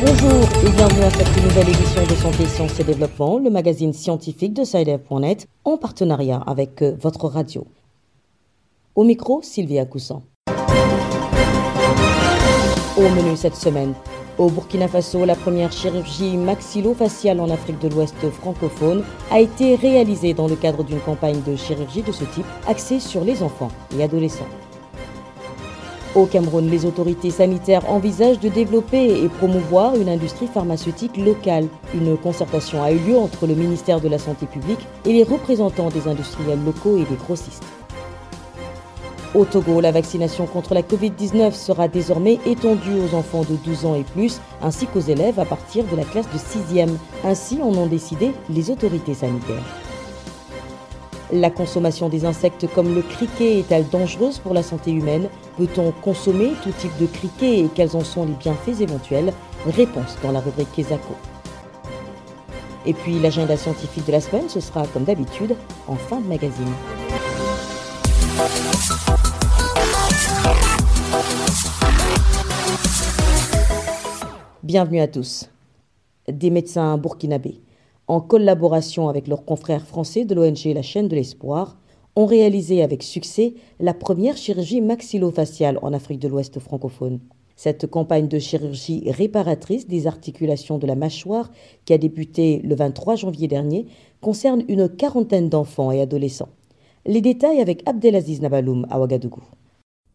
Bonjour et bienvenue à cette nouvelle édition de Santé, Sciences et Développement, le magazine scientifique de SciDev.net en partenariat avec euh, votre radio. Au micro, Sylvia Coussan. Au menu cette semaine, au Burkina Faso, la première chirurgie maxillofaciale en Afrique de l'Ouest francophone a été réalisée dans le cadre d'une campagne de chirurgie de ce type axée sur les enfants et adolescents. Au Cameroun, les autorités sanitaires envisagent de développer et promouvoir une industrie pharmaceutique locale. Une concertation a eu lieu entre le ministère de la Santé publique et les représentants des industriels locaux et des grossistes. Au Togo, la vaccination contre la Covid-19 sera désormais étendue aux enfants de 12 ans et plus, ainsi qu'aux élèves à partir de la classe de 6e. Ainsi en ont décidé les autorités sanitaires. La consommation des insectes comme le criquet est-elle dangereuse pour la santé humaine? Peut-on consommer tout type de criquet et quels en sont les bienfaits éventuels? Réponse dans la rubrique Kesako. Et puis l'agenda scientifique de la semaine, ce sera comme d'habitude en fin de magazine. Bienvenue à tous. Des médecins burkinabés, en collaboration avec leurs confrères français de l'ONG La chaîne de l'espoir, ont réalisé avec succès la première chirurgie maxillofaciale en Afrique de l'Ouest francophone. Cette campagne de chirurgie réparatrice des articulations de la mâchoire, qui a débuté le 23 janvier dernier, concerne une quarantaine d'enfants et adolescents. Les détails avec Abdelaziz Nabaloum à Ouagadougou.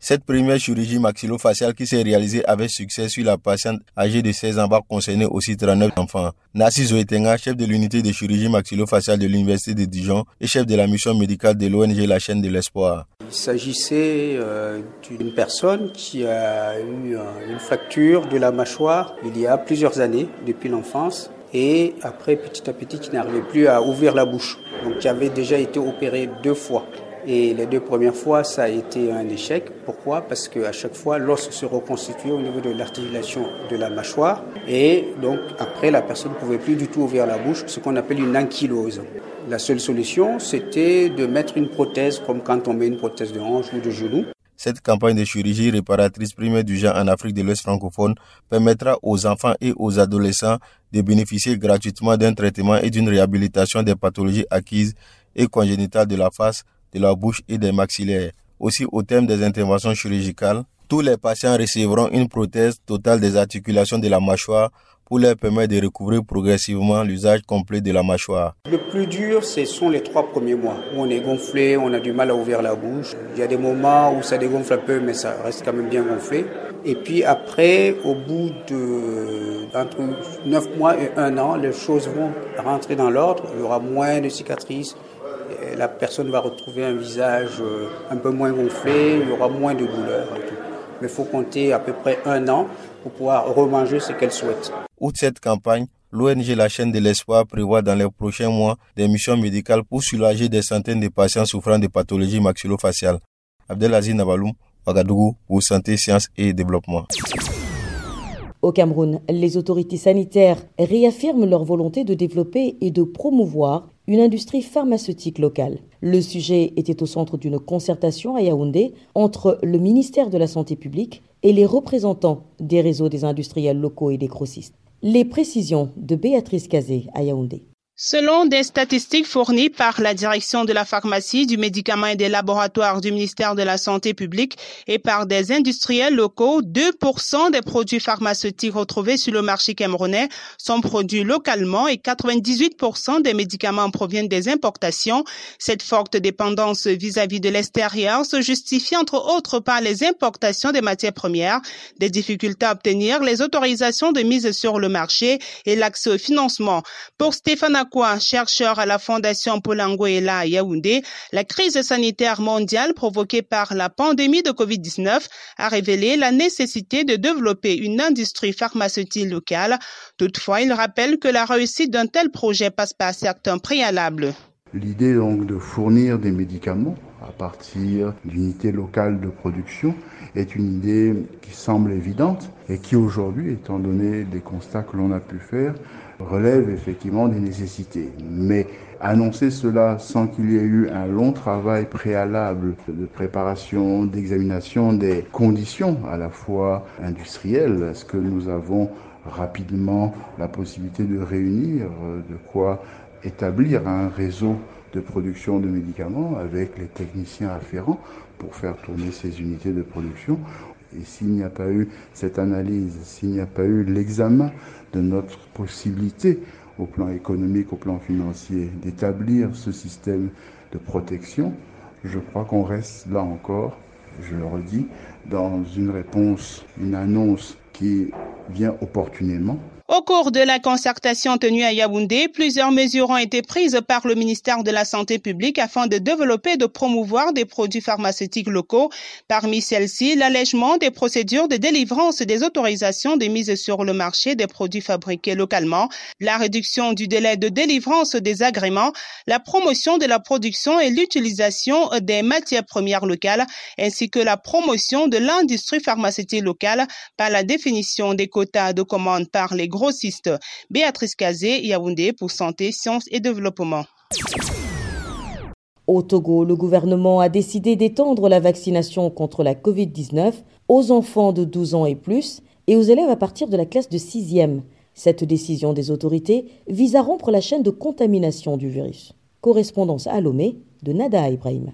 Cette première chirurgie maxillofaciale qui s'est réalisée avec succès sur la patiente âgée de 16 ans va concerner aussi 39 enfants. Nassi Zoetenga, chef de l'unité de chirurgie maxillofaciale de l'Université de Dijon et chef de la mission médicale de l'ONG La chaîne de l'espoir. Il s'agissait euh, d'une personne qui a eu une fracture de la mâchoire il y a plusieurs années, depuis l'enfance, et après petit à petit qui n'arrivait plus à ouvrir la bouche. Donc qui avait déjà été opéré deux fois. Et les deux premières fois, ça a été un échec. Pourquoi? Parce qu'à chaque fois, l'os se reconstituait au niveau de l'articulation de la mâchoire. Et donc, après, la personne ne pouvait plus du tout ouvrir la bouche, ce qu'on appelle une ankylose. La seule solution, c'était de mettre une prothèse, comme quand on met une prothèse de hanche ou de genou. Cette campagne de chirurgie réparatrice première du genre en Afrique de l'Ouest francophone permettra aux enfants et aux adolescents de bénéficier gratuitement d'un traitement et d'une réhabilitation des pathologies acquises et congénitales de la face de la bouche et des maxillaires. Aussi, au terme des interventions chirurgicales, tous les patients recevront une prothèse totale des articulations de la mâchoire pour leur permettre de recouvrir progressivement l'usage complet de la mâchoire. Le plus dur, ce sont les trois premiers mois où on est gonflé, on a du mal à ouvrir la bouche. Il y a des moments où ça dégonfle un peu, mais ça reste quand même bien gonflé. Et puis après, au bout de entre 9 mois et 1 an, les choses vont rentrer dans l'ordre. Il y aura moins de cicatrices, la personne va retrouver un visage euh, un peu moins gonflé, il y aura moins de douleur. Mais il faut compter à peu près un an pour pouvoir remanger ce qu'elle souhaite. Outre cette campagne, l'ONG La chaîne de l'espoir prévoit dans les prochains mois des missions médicales pour soulager des centaines de patients souffrant de pathologies maxillofaciales. Abdelaziz Nabaloum, Ouagadougou, pour Santé, Sciences et Développement. Au Cameroun, les autorités sanitaires réaffirment leur volonté de développer et de promouvoir une industrie pharmaceutique locale. Le sujet était au centre d'une concertation à Yaoundé entre le ministère de la Santé publique et les représentants des réseaux des industriels locaux et des grossistes. Les précisions de Béatrice Cazé à Yaoundé. Selon des statistiques fournies par la direction de la pharmacie, du médicament et des laboratoires du ministère de la Santé publique et par des industriels locaux, 2% des produits pharmaceutiques retrouvés sur le marché camerounais sont produits localement et 98% des médicaments proviennent des importations. Cette forte dépendance vis-à-vis de l'extérieur se justifie entre autres par les importations des matières premières, des difficultés à obtenir les autorisations de mise sur le marché et l'accès au financement. Pour Stéphane chercheur à la Fondation Polangoela à Yaoundé, la crise sanitaire mondiale provoquée par la pandémie de Covid-19 a révélé la nécessité de développer une industrie pharmaceutique locale. Toutefois, il rappelle que la réussite d'un tel projet passe par certains préalables. L'idée donc de fournir des médicaments à partir d'unités locales de production est une idée qui semble évidente et qui aujourd'hui, étant donné les constats que l'on a pu faire, relève effectivement des nécessités. Mais annoncer cela sans qu'il y ait eu un long travail préalable de préparation, d'examination des conditions à la fois industrielles, est-ce que nous avons rapidement la possibilité de réunir, de quoi établir un réseau de production de médicaments avec les techniciens afférents pour faire tourner ces unités de production. Et s'il n'y a pas eu cette analyse, s'il n'y a pas eu l'examen de notre possibilité au plan économique, au plan financier, d'établir ce système de protection, je crois qu'on reste là encore, je le redis, dans une réponse, une annonce qui vient opportunément, au cours de la concertation tenue à Yaoundé, plusieurs mesures ont été prises par le ministère de la Santé publique afin de développer et de promouvoir des produits pharmaceutiques locaux. Parmi celles-ci, l'allègement des procédures de délivrance des autorisations de mise sur le marché des produits fabriqués localement, la réduction du délai de délivrance des agréments, la promotion de la production et l'utilisation des matières premières locales, ainsi que la promotion de l'industrie pharmaceutique locale par la définition des quotas de commandes par les Béatrice Kazé, Yaoundé pour Santé, Sciences et Développement. Au Togo, le gouvernement a décidé d'étendre la vaccination contre la Covid-19 aux enfants de 12 ans et plus et aux élèves à partir de la classe de 6e. Cette décision des autorités vise à rompre la chaîne de contamination du virus. Correspondance à Lomé de Nada Ibrahim.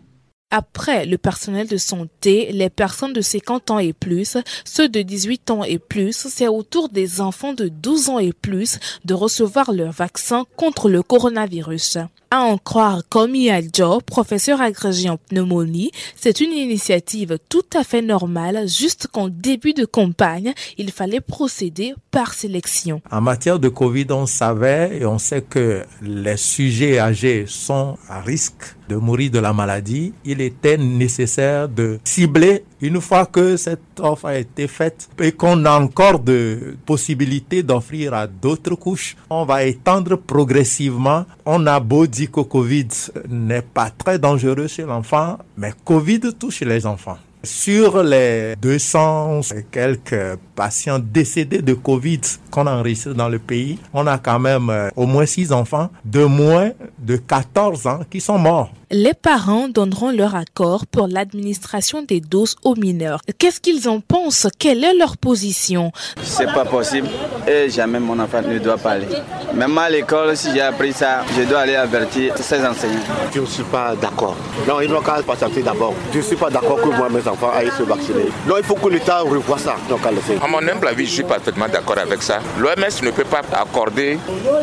Après le personnel de santé, les personnes de 50 ans et plus, ceux de 18 ans et plus, c'est au tour des enfants de 12 ans et plus de recevoir leur vaccin contre le coronavirus. À en croire Komi Aljo, professeur agrégé en pneumonie, c'est une initiative tout à fait normale, juste qu'en début de campagne, il fallait procéder par sélection. En matière de Covid, on savait et on sait que les sujets âgés sont à risque de mourir de la maladie. Il était nécessaire de cibler une fois que cette offre a été faite et qu'on a encore de possibilités d'offrir à d'autres couches, on va étendre progressivement. On a beau dire que Covid n'est pas très dangereux chez l'enfant, mais Covid touche les enfants. Sur les 200 et quelques patients décédés de Covid qu'on a enregistrés dans le pays, on a quand même euh, au moins 6 enfants de moins de 14 ans qui sont morts. Les parents donneront leur accord pour l'administration des doses aux mineurs. Qu'est-ce qu'ils en pensent? Quelle est leur position? C'est pas possible et jamais mon enfant ne doit parler. Même à l'école, si j'ai appris ça, je dois aller avertir ses enseignants. Je ne suis pas d'accord. Non, ils n'ont qu'à patienter d'abord. Je ne suis pas d'accord que moi, mes enfants aillent se vacciner. Non, il faut que l'État revoie ça. Donc, à, à mon humble avis, je suis parfaitement d'accord avec ça. L'OMS ne peut pas accorder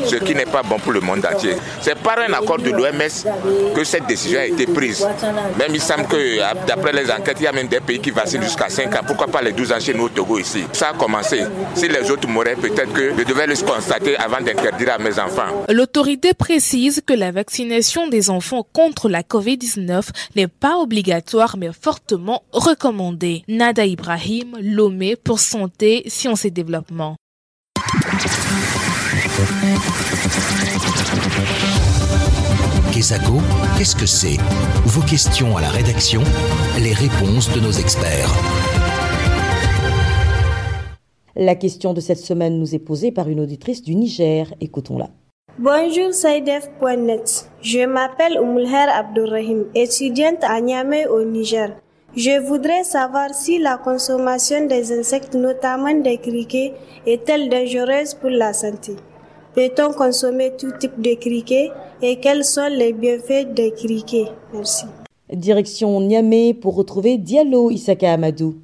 ce qui n'est pas bon pour le monde entier. C'est par un accord de l'OMS que cette décision a été prise. Même il semble que, d'après les enquêtes, il y a même des pays qui vaccinent jusqu'à 5 ans. Pourquoi pas les 12 ans chez nous au Togo ici? Ça a commencé. Si les autres mouraient, peut-être que je devais le constater avant d'interdire à mes enfants. L'autorité précise que la vaccination des enfants contre la COVID-19 n'est pas obligatoire mais fortement recommandée. Nada Ibrahim, Lomé pour Santé, Sciences et Développement. Kesako, qu'est-ce que c'est? Vos questions à la rédaction, les réponses de nos experts. La question de cette semaine nous est posée par une auditrice du Niger. Écoutons-la. Bonjour Saïdef.net. Je m'appelle Oumulher Abdurrahim, étudiante à Niamey au Niger. Je voudrais savoir si la consommation des insectes, notamment des criquets, est-elle dangereuse pour la santé? Peut-on consommer tout type de criquets et quels sont les bienfaits des criquets? Merci. Direction Niamey pour retrouver Diallo Isaka Amadou.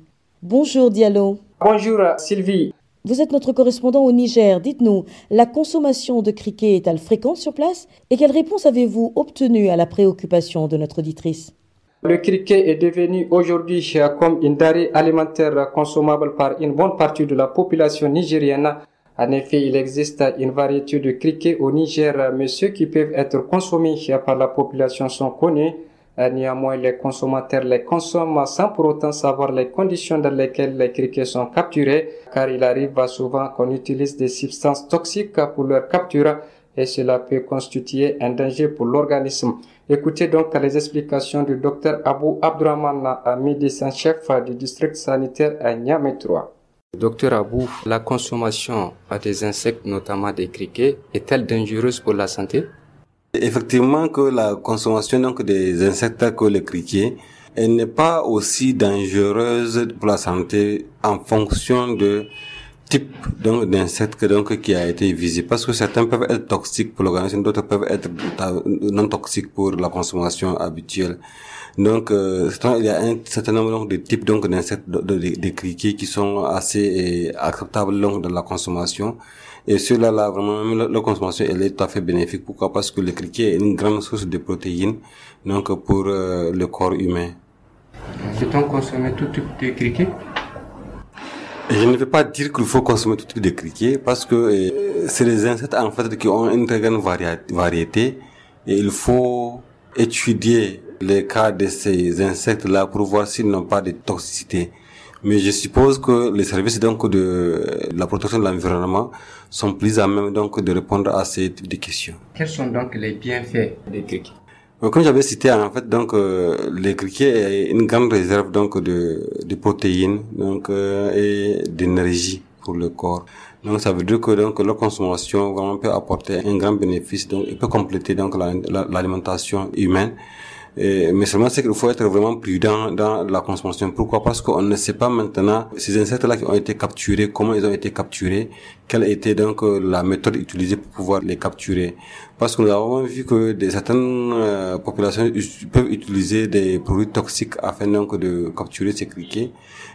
Bonjour Diallo. Bonjour Sylvie. Vous êtes notre correspondant au Niger. Dites-nous, la consommation de criquets est-elle fréquente sur place Et quelle réponse avez-vous obtenue à la préoccupation de notre auditrice? Le criquet est devenu aujourd'hui comme une denrée alimentaire consommable par une bonne partie de la population nigérienne en effet, il existe une variété de criquets au Niger, mais ceux qui peuvent être consommés par la population sont connus. Néanmoins, les consommateurs les consomment sans pour autant savoir les conditions dans lesquelles les criquets sont capturés, car il arrive souvent qu'on utilise des substances toxiques pour leur capture et cela peut constituer un danger pour l'organisme. Écoutez donc les explications du docteur Abou Abdurrahman, médecin-chef du district sanitaire à Niamey 3. Docteur Abou, la consommation des insectes, notamment des criquets, est-elle dangereuse pour la santé? Effectivement que la consommation des insectes que les criquets, elle n'est pas aussi dangereuse pour la santé en fonction de type donc d'insecte donc qui a été visé. Parce que certains peuvent être toxiques pour l'organisme d'autres peuvent être non toxiques pour la consommation habituelle. Donc euh, il y a un certain nombre de types donc d'insectes de, de, criquets qui sont assez euh, acceptables donc dans la consommation. Et ceux-là là vraiment la, consommation elle est tout à fait bénéfique. Pourquoi? Parce que le criquet est une grande source de protéines donc pour euh, le corps humain. Peut-on consommer tout type de criquets je ne vais pas dire qu'il faut consommer tout type de criquets parce que euh, c'est des insectes en fait qui ont une très grande variété et il faut étudier les cas de ces insectes-là pour voir s'ils n'ont pas de toxicité. Mais je suppose que les services donc de la protection de l'environnement sont plus à même donc de répondre à ces types de questions. Quels sont donc les bienfaits des criquets? Comme j'avais cité, en fait, donc euh, les criquets est une grande réserve donc de, de protéines donc euh, et d'énergie pour le corps. Donc ça veut dire que donc leur consommation vraiment peut apporter un grand bénéfice donc il peut compléter donc l'alimentation humaine mais seulement c'est qu'il faut être vraiment prudent dans la consommation. Pourquoi? Parce qu'on ne sait pas maintenant ces insectes-là qui ont été capturés, comment ils ont été capturés, quelle était donc euh, la méthode utilisée pour pouvoir les capturer. Parce que nous avons vu que des, certaines euh, populations peuvent utiliser des produits toxiques afin donc de capturer ces criquets.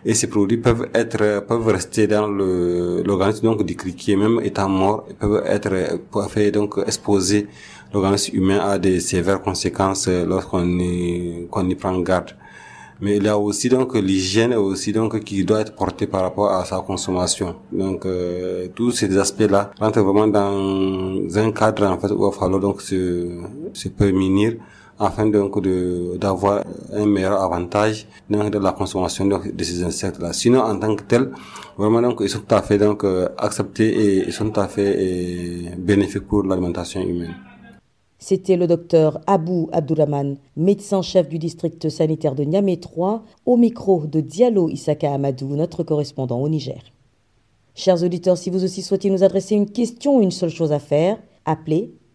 Et ces produits peuvent être, peuvent rester dans l'organisme donc du criquet, même étant mort, peuvent être, peuvent donc exposés l'organisme humain a des sévères conséquences lorsqu'on y, qu'on y prend garde. Mais il y a aussi donc l'hygiène aussi donc qui doit être portée par rapport à sa consommation. Donc euh, tous ces aspects-là rentrent vraiment dans un cadre en fait où il va falloir donc se, se prémunir afin donc de d'avoir un meilleur avantage dans de la consommation de, ces insectes là sinon en tant que tel vraiment donc ils sont tout à fait donc euh, acceptés et ils sont tout à fait et, bénéfiques pour l'alimentation humaine c'était le docteur Abou Abdourahman, médecin-chef du district sanitaire de Niamey 3, au micro de Diallo Isaka Amadou, notre correspondant au Niger. Chers auditeurs, si vous aussi souhaitez nous adresser une question une seule chose à faire, appelez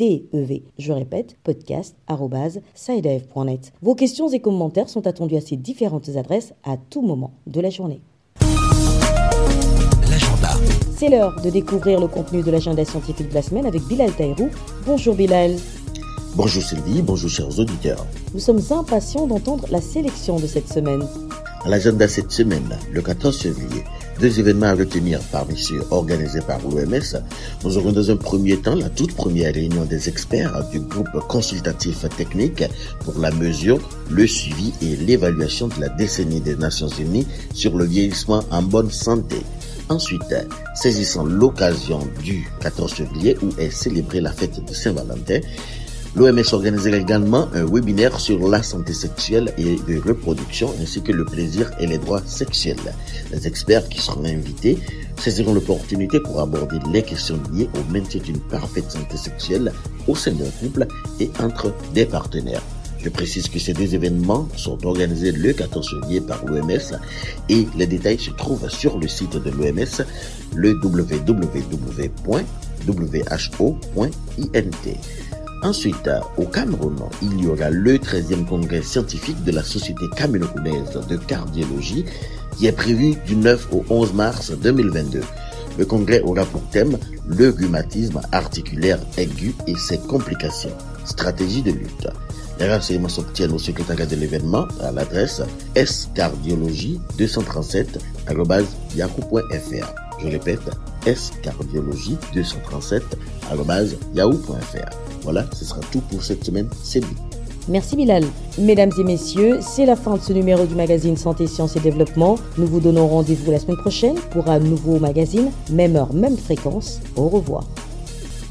DEV. Je répète, podcast.sidev.net. Vos questions et commentaires sont attendus à ces différentes adresses à tout moment de la journée. L'agenda. C'est l'heure de découvrir le contenu de l'agenda scientifique de la semaine avec Bilal Taïrou. Bonjour Bilal. Bonjour Sylvie, bonjour chers auditeurs. Nous sommes impatients d'entendre la sélection de cette semaine. À l'agenda cette semaine, le 14 février, deux événements à retenir parmi ceux organisés par l'OMS. Nous aurons dans un premier temps la toute première réunion des experts du groupe consultatif technique pour la mesure, le suivi et l'évaluation de la décennie des Nations Unies sur le vieillissement en bonne santé. Ensuite, saisissant l'occasion du 14 février où est célébrée la fête de Saint-Valentin, L'OMS organisera également un webinaire sur la santé sexuelle et de reproduction ainsi que le plaisir et les droits sexuels. Les experts qui seront invités saisiront l'opportunité pour aborder les questions liées au maintien d'une parfaite santé sexuelle au sein d'un couple et entre des partenaires. Je précise que ces deux événements sont organisés le 14 février par l'OMS et les détails se trouvent sur le site de l'OMS, le www.who.int. Ensuite, au Cameroun, il y aura le 13e congrès scientifique de la Société camerounaise de cardiologie qui est prévu du 9 au 11 mars 2022. Le congrès aura pour thème le rhumatisme articulaire aigu et ses complications. Stratégie de lutte. Les renseignements s'obtiennent au secrétariat de l'événement à l'adresse scardiologie237.yahoo.fr. Je répète, scardiologie237.yahoo.fr. Voilà, ce sera tout pour cette semaine. C'est Merci Bilal. Mesdames et messieurs, c'est la fin de ce numéro du magazine Santé, Sciences et Développement. Nous vous donnons rendez-vous la semaine prochaine pour un nouveau magazine, même heure, même fréquence. Au revoir.